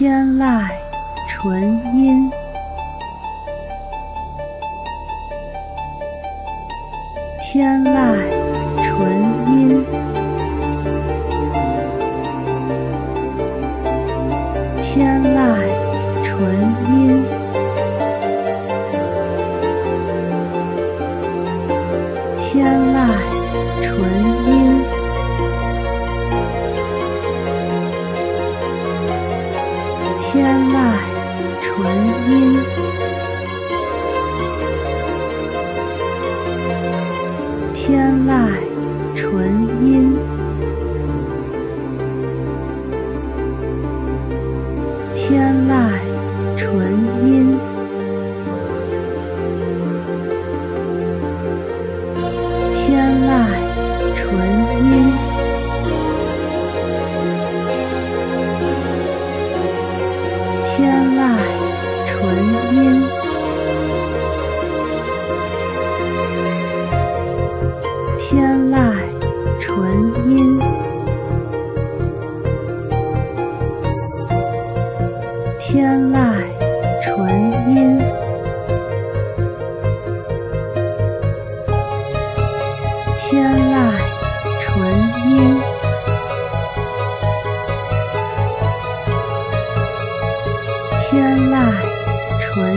天籁纯音，天籁纯音，天籁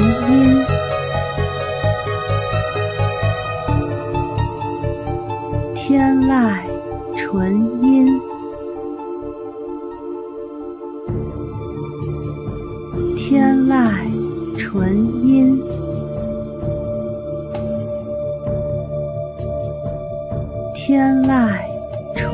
音，天籁纯音，天籁纯音，天籁纯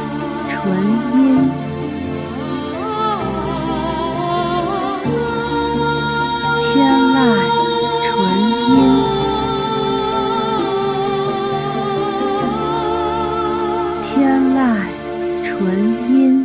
纯音天籁，纯音天籁，纯音。